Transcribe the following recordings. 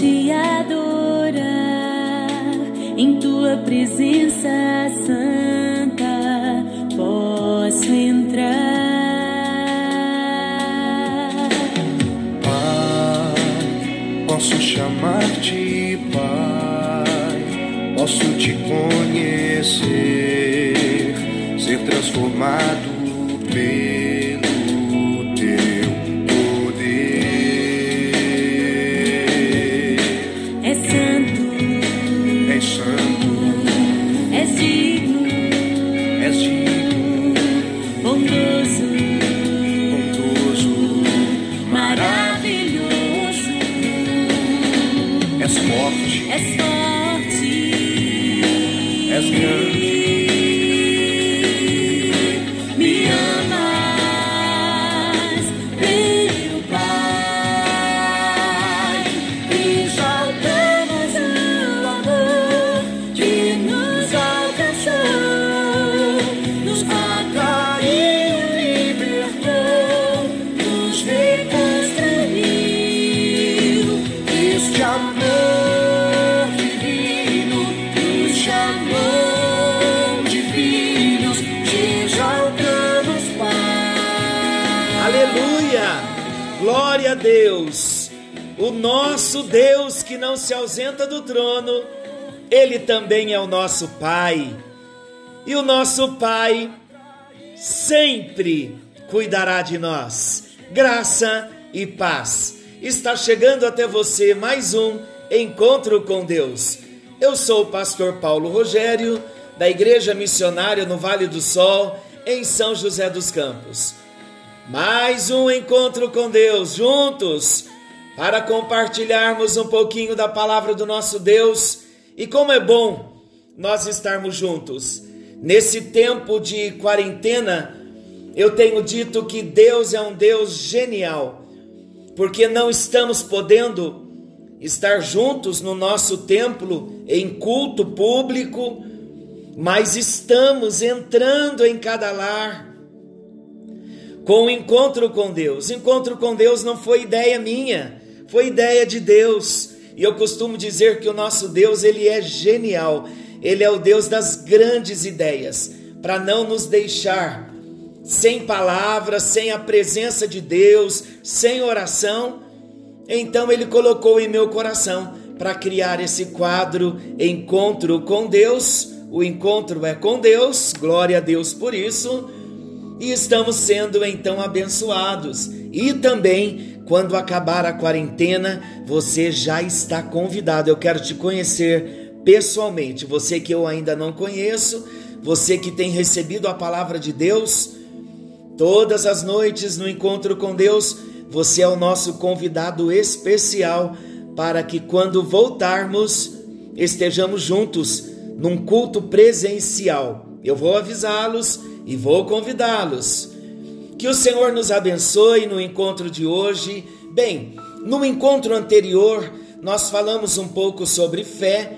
te adorar em tua presença santa. Posso entrar. Pai, posso chamar-te Pai, posso te conhecer, ser transformado pelo és Deus que não se ausenta do trono, Ele também é o nosso Pai. E o nosso Pai sempre cuidará de nós. Graça e paz. Está chegando até você mais um encontro com Deus. Eu sou o pastor Paulo Rogério, da Igreja Missionária no Vale do Sol, em São José dos Campos. Mais um encontro com Deus juntos para compartilharmos um pouquinho da palavra do nosso Deus. E como é bom nós estarmos juntos. Nesse tempo de quarentena, eu tenho dito que Deus é um Deus genial, porque não estamos podendo estar juntos no nosso templo em culto público, mas estamos entrando em cada lar com o encontro com Deus. Encontro com Deus não foi ideia minha, foi ideia de Deus. E eu costumo dizer que o nosso Deus, ele é genial. Ele é o Deus das grandes ideias, para não nos deixar sem palavras, sem a presença de Deus, sem oração. Então ele colocou em meu coração para criar esse quadro Encontro com Deus. O encontro é com Deus, glória a Deus por isso e estamos sendo então abençoados. E também, quando acabar a quarentena, você já está convidado. Eu quero te conhecer pessoalmente. Você que eu ainda não conheço, você que tem recebido a palavra de Deus, todas as noites no encontro com Deus, você é o nosso convidado especial para que quando voltarmos estejamos juntos num culto presencial. Eu vou avisá-los e vou convidá-los. Que o Senhor nos abençoe no encontro de hoje. Bem, no encontro anterior nós falamos um pouco sobre fé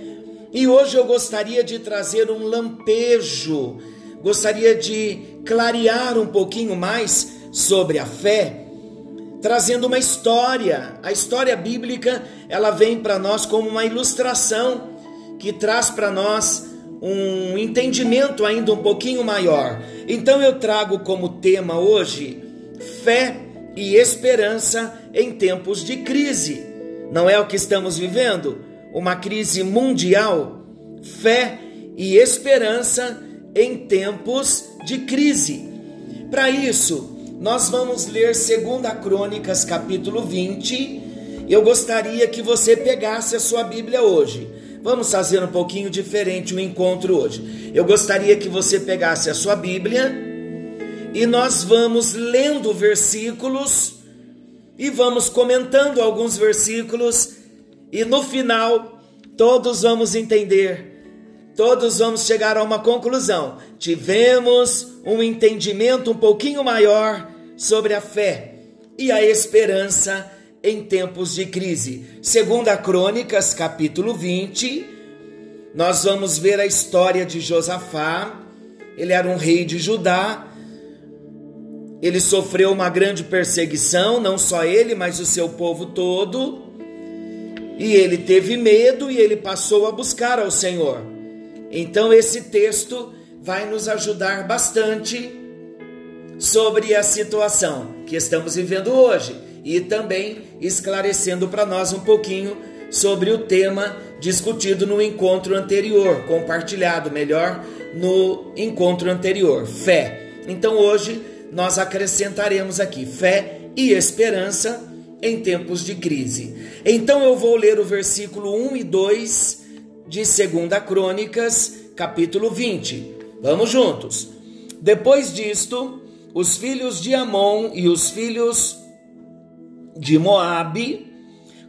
e hoje eu gostaria de trazer um lampejo, gostaria de clarear um pouquinho mais sobre a fé, trazendo uma história. A história bíblica, ela vem para nós como uma ilustração que traz para nós um entendimento ainda um pouquinho maior. Então eu trago como tema hoje fé e esperança em tempos de crise. Não é o que estamos vivendo? Uma crise mundial? Fé e esperança em tempos de crise. Para isso, nós vamos ler 2 Crônicas, capítulo 20. Eu gostaria que você pegasse a sua Bíblia hoje. Vamos fazer um pouquinho diferente o encontro hoje. Eu gostaria que você pegasse a sua Bíblia e nós vamos lendo versículos e vamos comentando alguns versículos e no final todos vamos entender, todos vamos chegar a uma conclusão. Tivemos um entendimento um pouquinho maior sobre a fé e a esperança em tempos de crise. Segunda Crônicas, capítulo 20, nós vamos ver a história de Josafá. Ele era um rei de Judá. Ele sofreu uma grande perseguição, não só ele, mas o seu povo todo. E ele teve medo e ele passou a buscar ao Senhor. Então esse texto vai nos ajudar bastante sobre a situação que estamos vivendo hoje e também esclarecendo para nós um pouquinho sobre o tema discutido no encontro anterior, compartilhado melhor no encontro anterior, fé. Então hoje nós acrescentaremos aqui fé e esperança em tempos de crise. Então eu vou ler o versículo 1 e 2 de 2 Crônicas, capítulo 20. Vamos juntos. Depois disto, os filhos de Amon e os filhos de Moabe,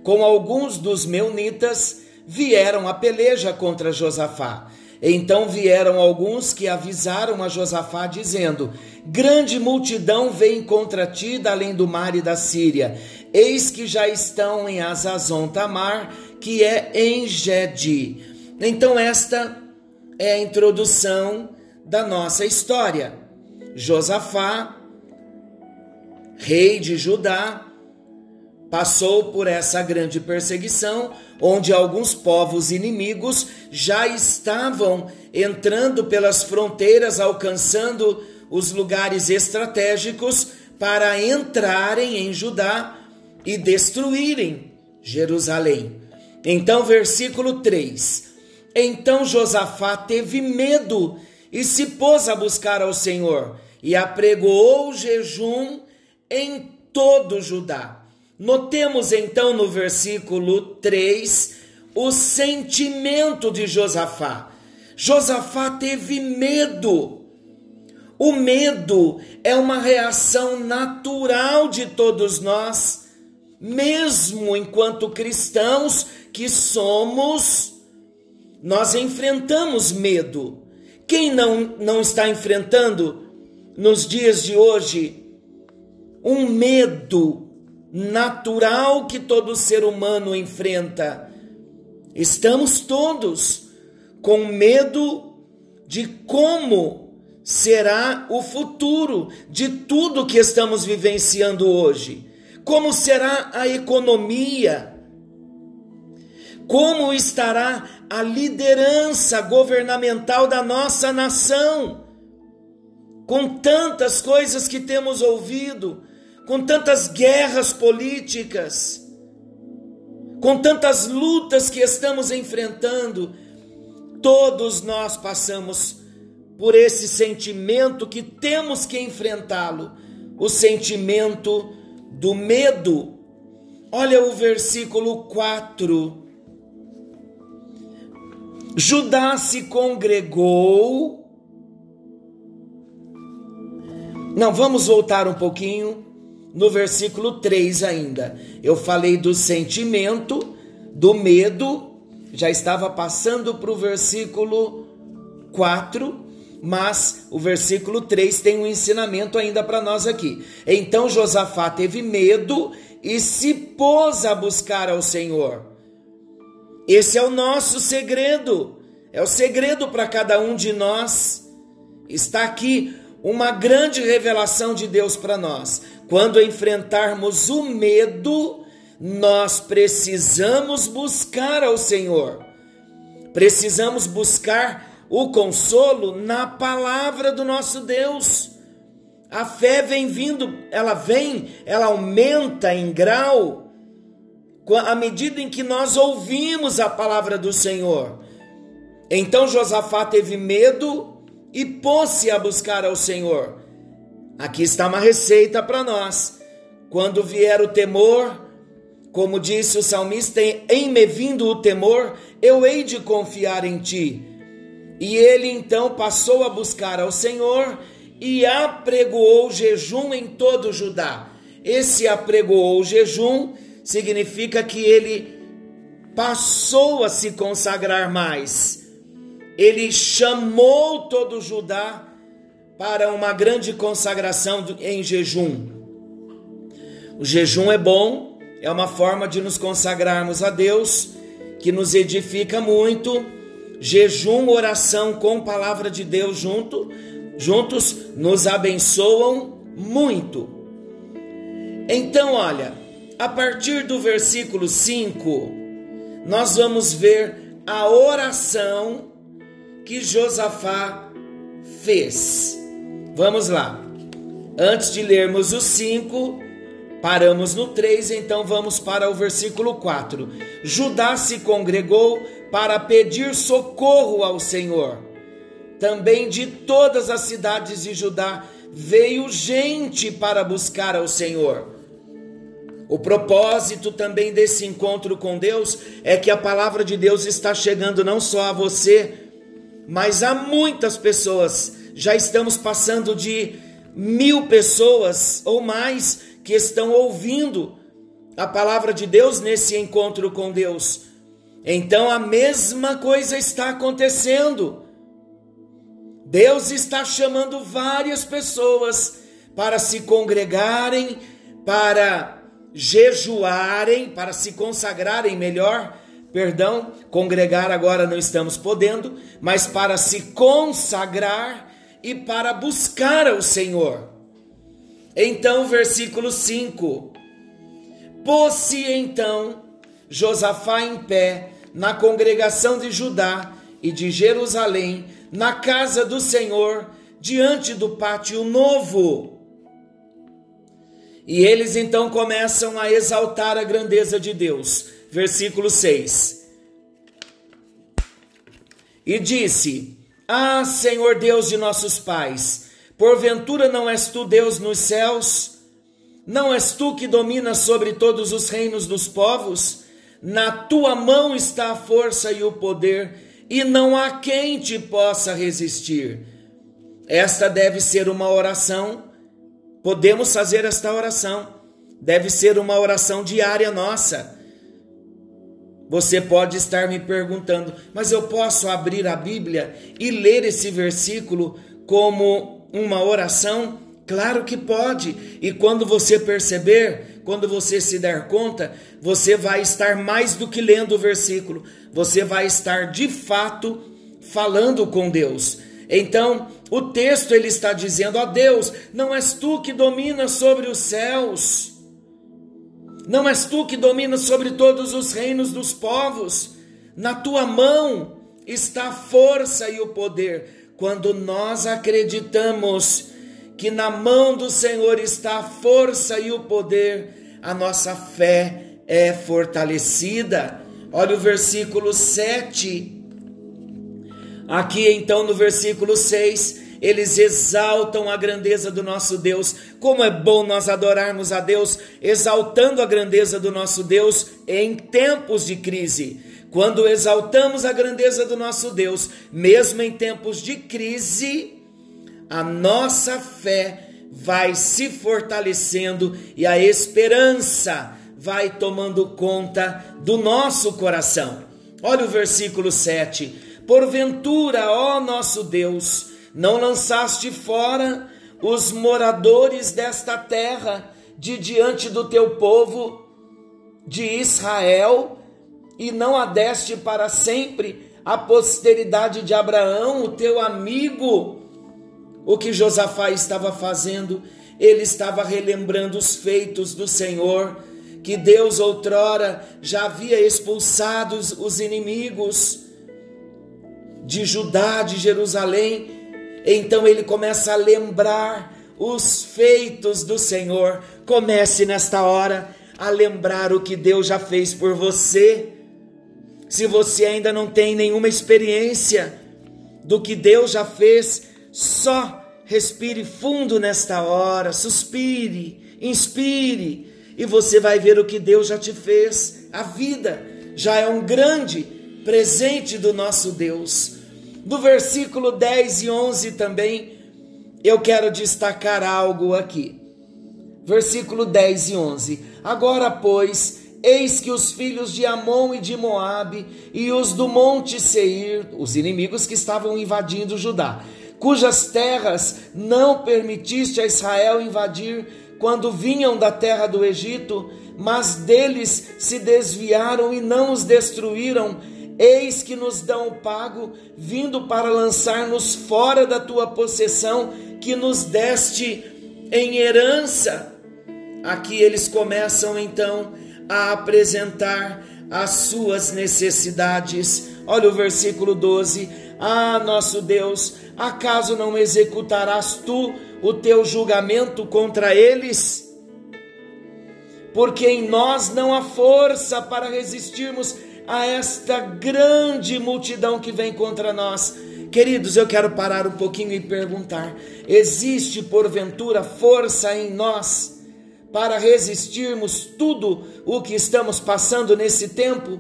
com alguns dos meunitas, vieram a peleja contra Josafá. Então vieram alguns que avisaram a Josafá, dizendo: Grande multidão vem contra ti da além do mar e da Síria. Eis que já estão em Azazon Tamar, que é em Gedi. Então, esta é a introdução da nossa história. Josafá, rei de Judá, passou por essa grande perseguição, onde alguns povos inimigos já estavam entrando pelas fronteiras, alcançando os lugares estratégicos para entrarem em Judá e destruírem Jerusalém. Então, versículo 3: Então Josafá teve medo e se pôs a buscar ao Senhor e apregoou jejum em todo Judá. Notemos então no versículo 3 o sentimento de Josafá. Josafá teve medo. O medo é uma reação natural de todos nós, mesmo enquanto cristãos que somos, nós enfrentamos medo. Quem não, não está enfrentando nos dias de hoje um medo natural que todo ser humano enfrenta. Estamos todos com medo de como será o futuro de tudo que estamos vivenciando hoje. Como será a economia? Como estará a liderança governamental da nossa nação? com tantas coisas que temos ouvido, com tantas guerras políticas, com tantas lutas que estamos enfrentando, todos nós passamos por esse sentimento que temos que enfrentá-lo, o sentimento do medo. Olha o versículo 4. Judá se congregou Não, vamos voltar um pouquinho no versículo 3 ainda. Eu falei do sentimento, do medo, já estava passando para o versículo 4, mas o versículo 3 tem um ensinamento ainda para nós aqui. Então Josafá teve medo e se pôs a buscar ao Senhor. Esse é o nosso segredo, é o segredo para cada um de nós. Está aqui uma grande revelação de Deus para nós. Quando enfrentarmos o medo, nós precisamos buscar ao Senhor. Precisamos buscar o consolo na palavra do nosso Deus. A fé vem vindo, ela vem, ela aumenta em grau à medida em que nós ouvimos a palavra do Senhor. Então Josafá teve medo e pôs-se a buscar ao Senhor. Aqui está uma receita para nós. Quando vier o temor, como disse o salmista, em me vindo o temor, eu hei de confiar em ti. E ele então passou a buscar ao Senhor e apregoou jejum em todo Judá. Esse apregoou jejum significa que ele passou a se consagrar mais ele chamou todo Judá para uma grande consagração em jejum. O jejum é bom, é uma forma de nos consagrarmos a Deus, que nos edifica muito. Jejum, oração com palavra de Deus junto, juntos nos abençoam muito. Então, olha, a partir do versículo 5, nós vamos ver a oração que Josafá fez. Vamos lá. Antes de lermos os cinco, paramos no 3, então vamos para o versículo 4. Judá se congregou para pedir socorro ao Senhor. Também de todas as cidades de Judá veio gente para buscar ao Senhor. O propósito também desse encontro com Deus é que a palavra de Deus está chegando não só a você, mas a muitas pessoas. Já estamos passando de mil pessoas ou mais que estão ouvindo a palavra de Deus nesse encontro com Deus. Então a mesma coisa está acontecendo. Deus está chamando várias pessoas para se congregarem, para jejuarem, para se consagrarem melhor, perdão, congregar agora não estamos podendo, mas para se consagrar e para buscar ao Senhor. Então, versículo 5: Pôs-se então Josafá em pé na congregação de Judá e de Jerusalém, na casa do Senhor, diante do pátio novo. E eles então começam a exaltar a grandeza de Deus. Versículo 6. E disse: Ah, Senhor Deus de nossos pais, porventura não és tu Deus nos céus? Não és tu que dominas sobre todos os reinos dos povos? Na tua mão está a força e o poder, e não há quem te possa resistir. Esta deve ser uma oração. Podemos fazer esta oração. Deve ser uma oração diária nossa. Você pode estar me perguntando, mas eu posso abrir a Bíblia e ler esse versículo como uma oração? Claro que pode. E quando você perceber, quando você se der conta, você vai estar mais do que lendo o versículo, você vai estar de fato falando com Deus. Então, o texto ele está dizendo: "Ó Deus, não és tu que dominas sobre os céus, não és tu que dominas sobre todos os reinos dos povos, na tua mão está a força e o poder." Quando nós acreditamos que na mão do Senhor está a força e o poder, a nossa fé é fortalecida. Olha o versículo 7. Aqui então no versículo 6, eles exaltam a grandeza do nosso Deus. Como é bom nós adorarmos a Deus, exaltando a grandeza do nosso Deus em tempos de crise. Quando exaltamos a grandeza do nosso Deus, mesmo em tempos de crise, a nossa fé vai se fortalecendo e a esperança vai tomando conta do nosso coração. Olha o versículo 7. Porventura, ó nosso Deus, não lançaste fora os moradores desta terra de diante do teu povo de Israel e não adeste para sempre a posteridade de Abraão, o teu amigo, o que Josafá estava fazendo, ele estava relembrando os feitos do Senhor, que Deus outrora já havia expulsado os inimigos de Judá, de Jerusalém. Então ele começa a lembrar os feitos do Senhor. Comece nesta hora a lembrar o que Deus já fez por você. Se você ainda não tem nenhuma experiência do que Deus já fez, só respire fundo nesta hora, suspire, inspire, e você vai ver o que Deus já te fez. A vida já é um grande presente do nosso Deus. Do versículo 10 e 11 também, eu quero destacar algo aqui. Versículo 10 e 11. Agora, pois, Eis que os filhos de Amon e de Moabe e os do monte Seir, os inimigos que estavam invadindo Judá, cujas terras não permitiste a Israel invadir quando vinham da terra do Egito, mas deles se desviaram e não os destruíram, eis que nos dão o pago, vindo para lançar-nos fora da tua possessão, que nos deste em herança. Aqui eles começam então a apresentar as suas necessidades. Olha o versículo 12: Ah, nosso Deus, acaso não executarás tu o teu julgamento contra eles? Porque em nós não há força para resistirmos a esta grande multidão que vem contra nós. Queridos, eu quero parar um pouquinho e perguntar: existe porventura força em nós para resistirmos tudo o que estamos passando nesse tempo?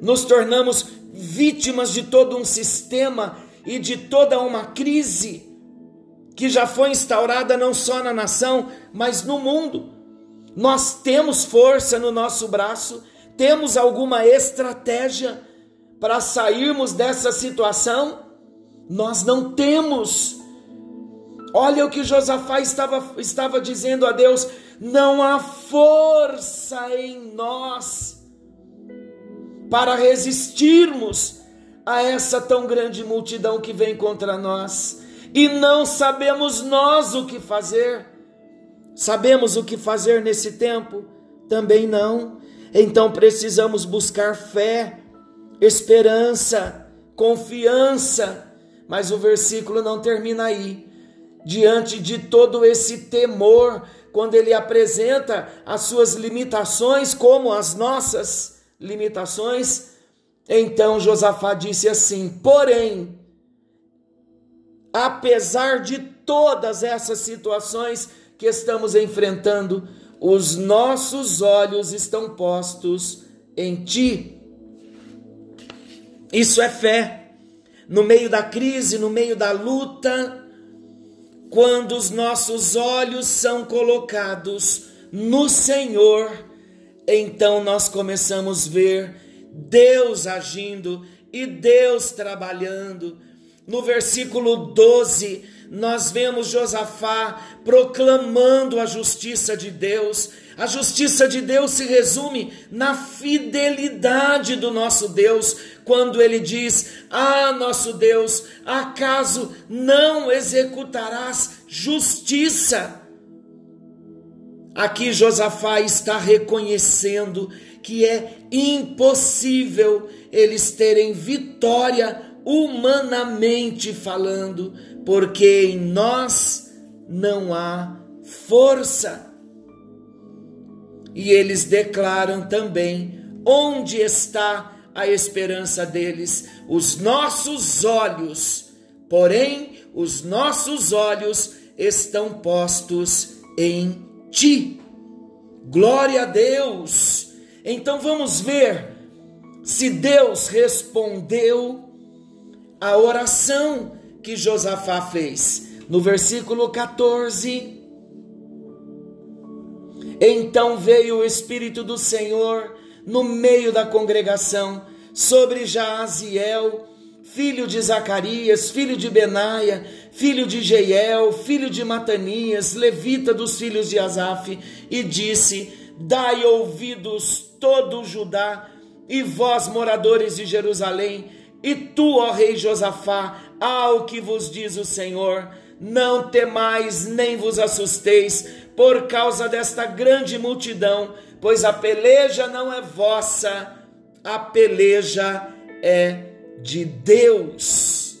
Nos tornamos vítimas de todo um sistema e de toda uma crise que já foi instaurada não só na nação, mas no mundo. Nós temos força no nosso braço, temos alguma estratégia para sairmos dessa situação? Nós não temos. Olha o que Josafá estava, estava dizendo a Deus: não há força em nós para resistirmos a essa tão grande multidão que vem contra nós, e não sabemos nós o que fazer. Sabemos o que fazer nesse tempo? Também não. Então precisamos buscar fé esperança, confiança. Mas o versículo não termina aí. Diante de todo esse temor, quando ele apresenta as suas limitações como as nossas limitações, então Josafá disse assim: Porém, apesar de todas essas situações que estamos enfrentando, os nossos olhos estão postos em ti. Isso é fé. No meio da crise, no meio da luta, quando os nossos olhos são colocados no Senhor, então nós começamos a ver Deus agindo e Deus trabalhando. No versículo 12, nós vemos Josafá proclamando a justiça de Deus. A justiça de Deus se resume na fidelidade do nosso Deus, quando ele diz: Ah, nosso Deus, acaso não executarás justiça? Aqui Josafá está reconhecendo que é impossível eles terem vitória humanamente falando, porque em nós não há força. E eles declaram também onde está a esperança deles, os nossos olhos, porém, os nossos olhos estão postos em ti. Glória a Deus! Então vamos ver se Deus respondeu a oração que Josafá fez. No versículo 14. Então veio o Espírito do Senhor no meio da congregação sobre Jaaziel, filho de Zacarias, filho de Benaia, filho de Jeiel, filho de Matanias, levita dos filhos de Asaf, e disse: Dai ouvidos todo Judá e vós moradores de Jerusalém, e tu, ó rei Josafá, ao que vos diz o Senhor, não temais nem vos assusteis por causa desta grande multidão, pois a peleja não é vossa, a peleja é de Deus.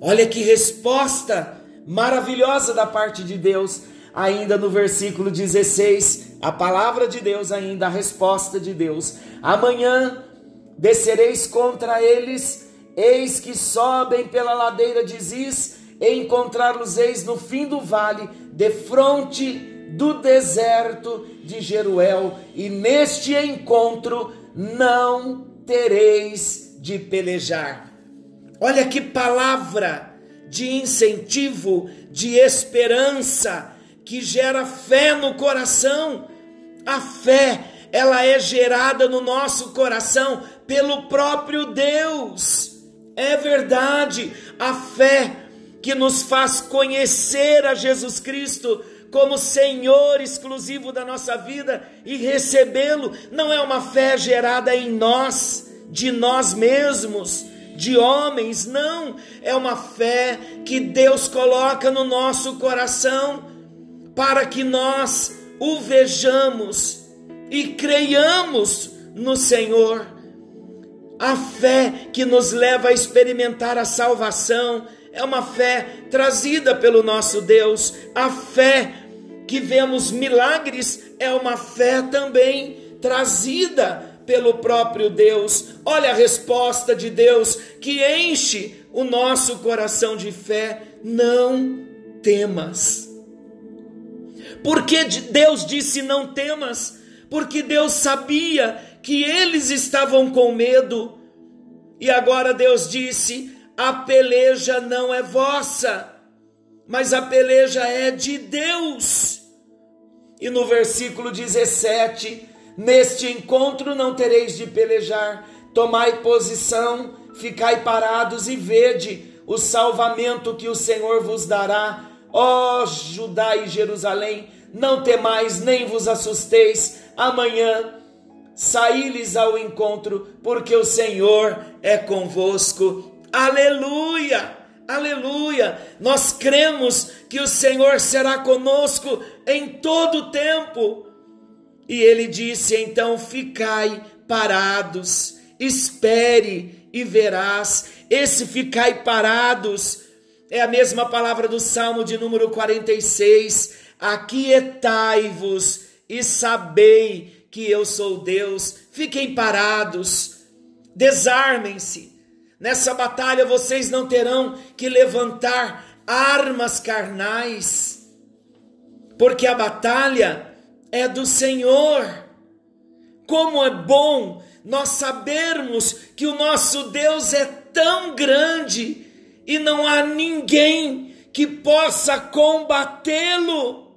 Olha que resposta maravilhosa da parte de Deus, ainda no versículo 16, a palavra de Deus, ainda a resposta de Deus. Amanhã descereis contra eles, eis que sobem pela ladeira de Ziz, e encontrar-los-eis no fim do vale, de fronte do deserto de Jeruel, e neste encontro não tereis de pelejar. Olha que palavra de incentivo, de esperança, que gera fé no coração. A fé, ela é gerada no nosso coração pelo próprio Deus. É verdade, a fé que nos faz conhecer a Jesus Cristo como Senhor exclusivo da nossa vida e recebê-lo não é uma fé gerada em nós, de nós mesmos, de homens, não, é uma fé que Deus coloca no nosso coração para que nós o vejamos e creiamos no Senhor. A fé que nos leva a experimentar a salvação é uma fé trazida pelo nosso Deus. A fé que vemos milagres é uma fé também trazida pelo próprio Deus. Olha a resposta de Deus que enche o nosso coração de fé. Não temas. Porque Deus disse não temas? Porque Deus sabia que eles estavam com medo. E agora Deus disse: a peleja não é vossa, mas a peleja é de Deus. E no versículo 17, neste encontro não tereis de pelejar, tomai posição, ficai parados e vede o salvamento que o Senhor vos dará. Ó Judá e Jerusalém, não temais nem vos assusteis, amanhã saí-lhes ao encontro, porque o Senhor é convosco. Aleluia! Aleluia! Nós cremos que o Senhor será conosco em todo o tempo. E ele disse: então ficai parados, espere e verás. Esse ficai parados é a mesma palavra do Salmo de número 46. Aquietai-vos e sabei que eu sou Deus. Fiquem parados, desarmem-se. Nessa batalha vocês não terão que levantar armas carnais, porque a batalha é do Senhor. Como é bom nós sabermos que o nosso Deus é tão grande e não há ninguém que possa combatê-lo.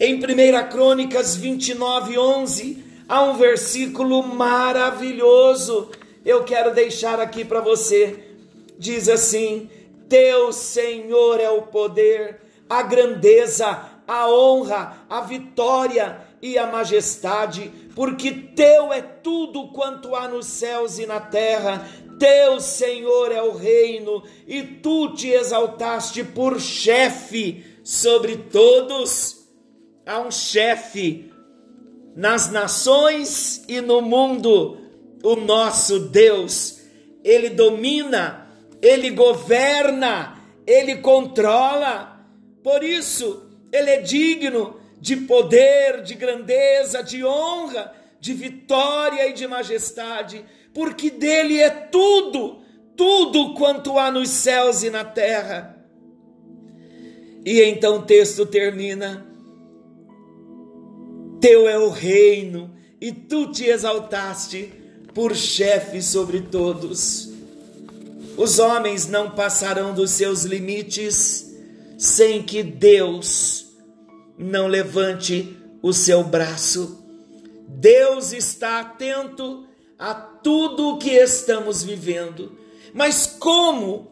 Em 1 Crônicas 29, 11, há um versículo maravilhoso. Eu quero deixar aqui para você. Diz assim: Teu Senhor é o poder, a grandeza, a honra, a vitória e a majestade, porque teu é tudo quanto há nos céus e na terra. Teu Senhor é o reino, e tu te exaltaste por chefe sobre todos há um chefe nas nações e no mundo, o nosso Deus. Ele domina, ele governa, ele controla. Por isso, ele é digno de poder, de grandeza, de honra, de vitória e de majestade, porque dele é tudo, tudo quanto há nos céus e na terra. E então o texto termina teu é o reino, e tu te exaltaste por chefe sobre todos. Os homens não passarão dos seus limites sem que Deus não levante o seu braço. Deus está atento a tudo o que estamos vivendo. Mas como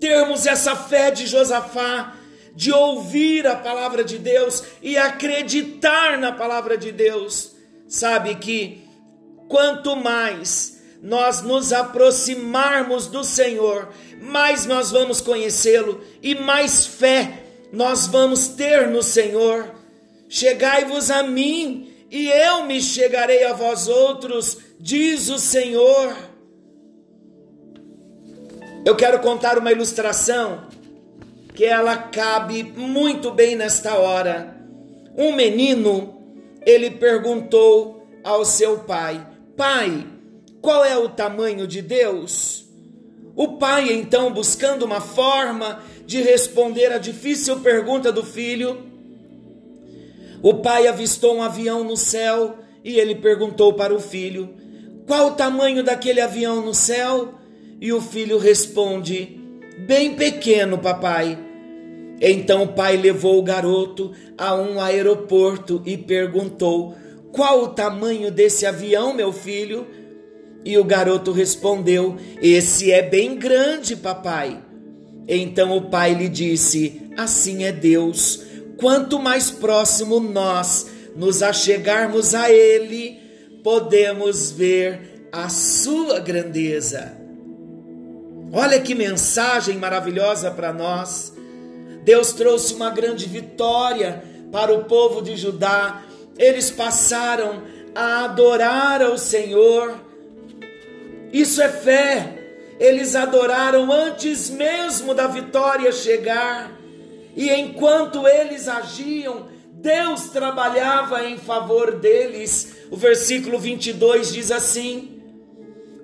termos essa fé de Josafá de ouvir a palavra de Deus e acreditar na palavra de Deus. Sabe que quanto mais nós nos aproximarmos do Senhor, mais nós vamos conhecê-lo e mais fé nós vamos ter no Senhor. Chegai-vos a mim e eu me chegarei a vós outros, diz o Senhor. Eu quero contar uma ilustração que ela cabe muito bem nesta hora. Um menino, ele perguntou ao seu pai: Pai, qual é o tamanho de Deus? O pai, então, buscando uma forma de responder a difícil pergunta do filho, o pai avistou um avião no céu e ele perguntou para o filho: Qual o tamanho daquele avião no céu? E o filho responde: Bem pequeno, papai. Então o pai levou o garoto a um aeroporto e perguntou: Qual o tamanho desse avião, meu filho? E o garoto respondeu: Esse é bem grande, papai. Então o pai lhe disse: Assim é Deus. Quanto mais próximo nós nos achegarmos a Ele, podemos ver a sua grandeza. Olha que mensagem maravilhosa para nós. Deus trouxe uma grande vitória para o povo de Judá eles passaram a adorar ao Senhor. Isso é fé. Eles adoraram antes mesmo da vitória chegar. E enquanto eles agiam, Deus trabalhava em favor deles. O versículo 22 diz assim: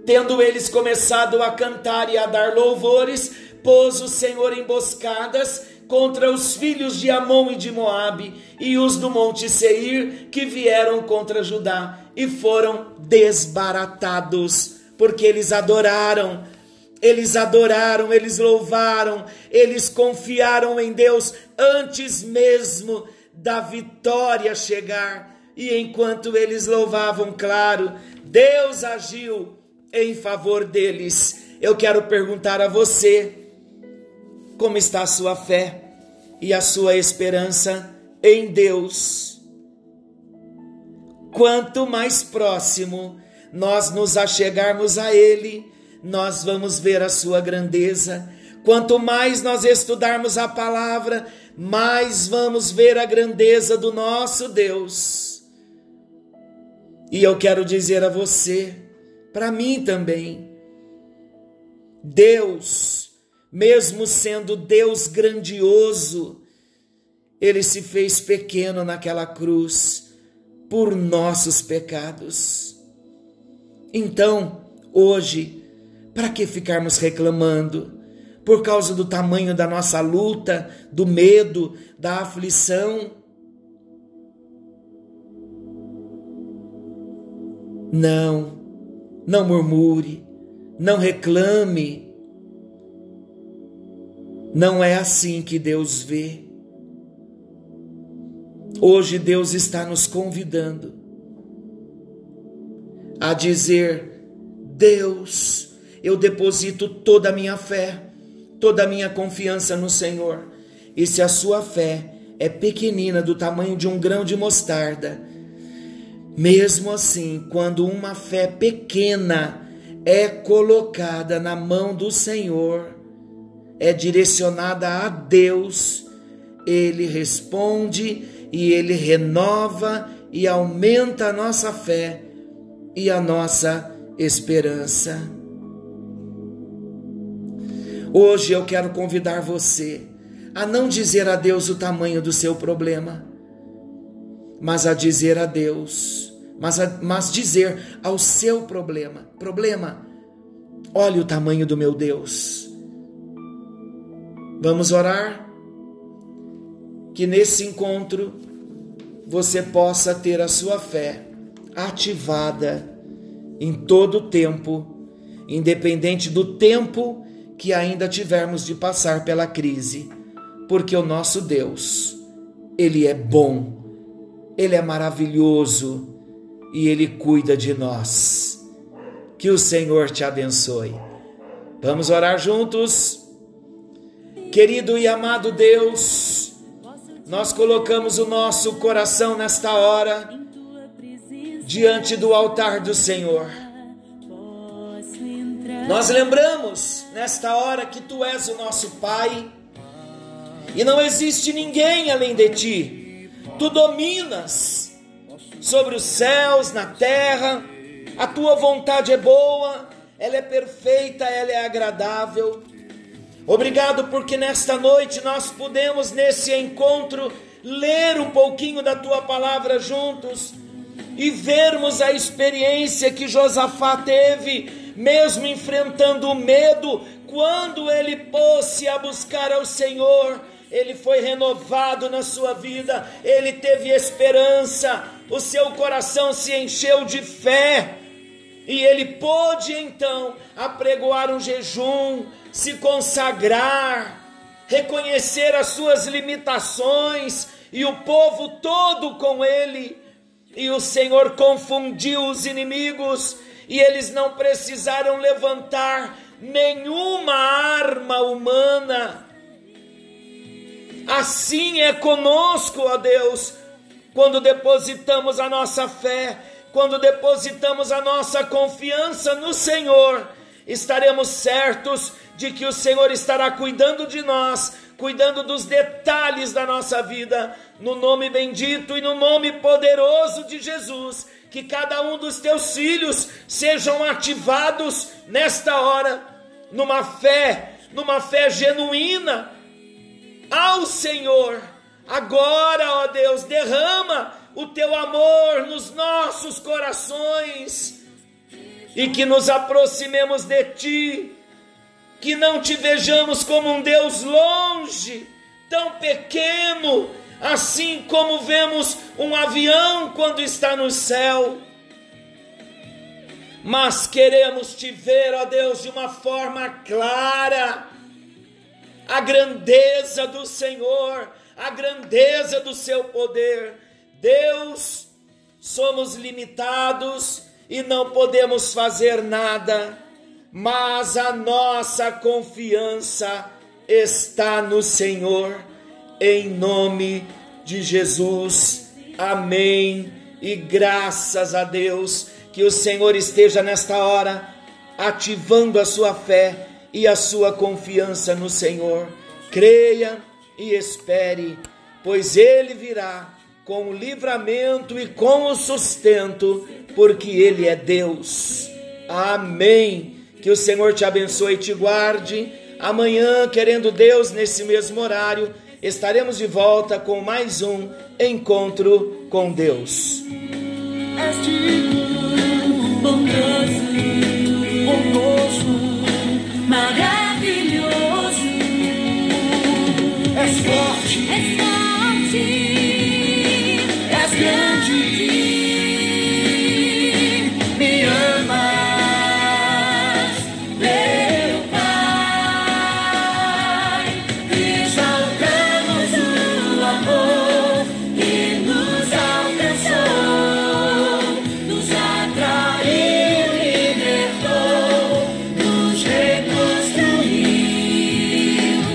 Tendo eles começado a cantar e a dar louvores, pôs o Senhor emboscadas contra os filhos de Amon e de Moabe e os do monte Seir que vieram contra Judá e foram desbaratados, porque eles adoraram, eles adoraram, eles louvaram, eles confiaram em Deus antes mesmo da vitória chegar. E enquanto eles louvavam, claro, Deus agiu em favor deles. Eu quero perguntar a você: como está a sua fé? E a sua esperança em Deus. Quanto mais próximo nós nos achegarmos a Ele, nós vamos ver a sua grandeza. Quanto mais nós estudarmos a palavra, mais vamos ver a grandeza do nosso Deus. E eu quero dizer a você, para mim também, Deus mesmo sendo Deus grandioso, ele se fez pequeno naquela cruz por nossos pecados. Então, hoje, para que ficarmos reclamando? Por causa do tamanho da nossa luta, do medo, da aflição? Não, não murmure, não reclame não é assim que Deus vê. Hoje Deus está nos convidando a dizer: Deus, eu deposito toda a minha fé, toda a minha confiança no Senhor. E se a sua fé é pequenina, do tamanho de um grão de mostarda, mesmo assim, quando uma fé pequena é colocada na mão do Senhor, é direcionada a Deus, ele responde e ele renova e aumenta a nossa fé e a nossa esperança. Hoje eu quero convidar você a não dizer a Deus o tamanho do seu problema, mas a dizer a Deus, mas, a, mas dizer ao seu problema: problema, olha o tamanho do meu Deus. Vamos orar? Que nesse encontro você possa ter a sua fé ativada em todo o tempo, independente do tempo que ainda tivermos de passar pela crise, porque o nosso Deus, Ele é bom, Ele é maravilhoso e Ele cuida de nós. Que o Senhor te abençoe. Vamos orar juntos? Querido e amado Deus, nós colocamos o nosso coração nesta hora diante do altar do Senhor. Nós lembramos nesta hora que tu és o nosso Pai e não existe ninguém além de ti. Tu dominas sobre os céus, na terra, a tua vontade é boa, ela é perfeita, ela é agradável. Obrigado porque nesta noite nós podemos, nesse encontro, ler um pouquinho da tua palavra juntos e vermos a experiência que Josafá teve, mesmo enfrentando o medo, quando ele pôs-se a buscar ao Senhor, ele foi renovado na sua vida, ele teve esperança, o seu coração se encheu de fé e ele pôde então apregoar um jejum, se consagrar, reconhecer as suas limitações e o povo todo com ele. E o Senhor confundiu os inimigos e eles não precisaram levantar nenhuma arma humana. Assim é conosco, ó Deus, quando depositamos a nossa fé, quando depositamos a nossa confiança no Senhor estaremos certos de que o Senhor estará cuidando de nós, cuidando dos detalhes da nossa vida, no nome bendito e no nome poderoso de Jesus. Que cada um dos teus filhos sejam ativados nesta hora, numa fé, numa fé genuína ao Senhor. Agora, ó Deus, derrama o teu amor nos nossos corações e que nos aproximemos de ti, que não te vejamos como um Deus longe, tão pequeno, assim como vemos um avião quando está no céu. Mas queremos te ver, ó Deus, de uma forma clara, a grandeza do Senhor, a grandeza do seu poder. Deus, somos limitados, e não podemos fazer nada, mas a nossa confiança está no Senhor, em nome de Jesus. Amém. E graças a Deus que o Senhor esteja nesta hora ativando a sua fé e a sua confiança no Senhor. Creia e espere, pois ele virá com o livramento e com o sustento, porque Ele é Deus. Amém. Que o Senhor te abençoe e te guarde. Amanhã, querendo Deus, nesse mesmo horário, estaremos de volta com mais um encontro com Deus. Maravilhoso. És forte, és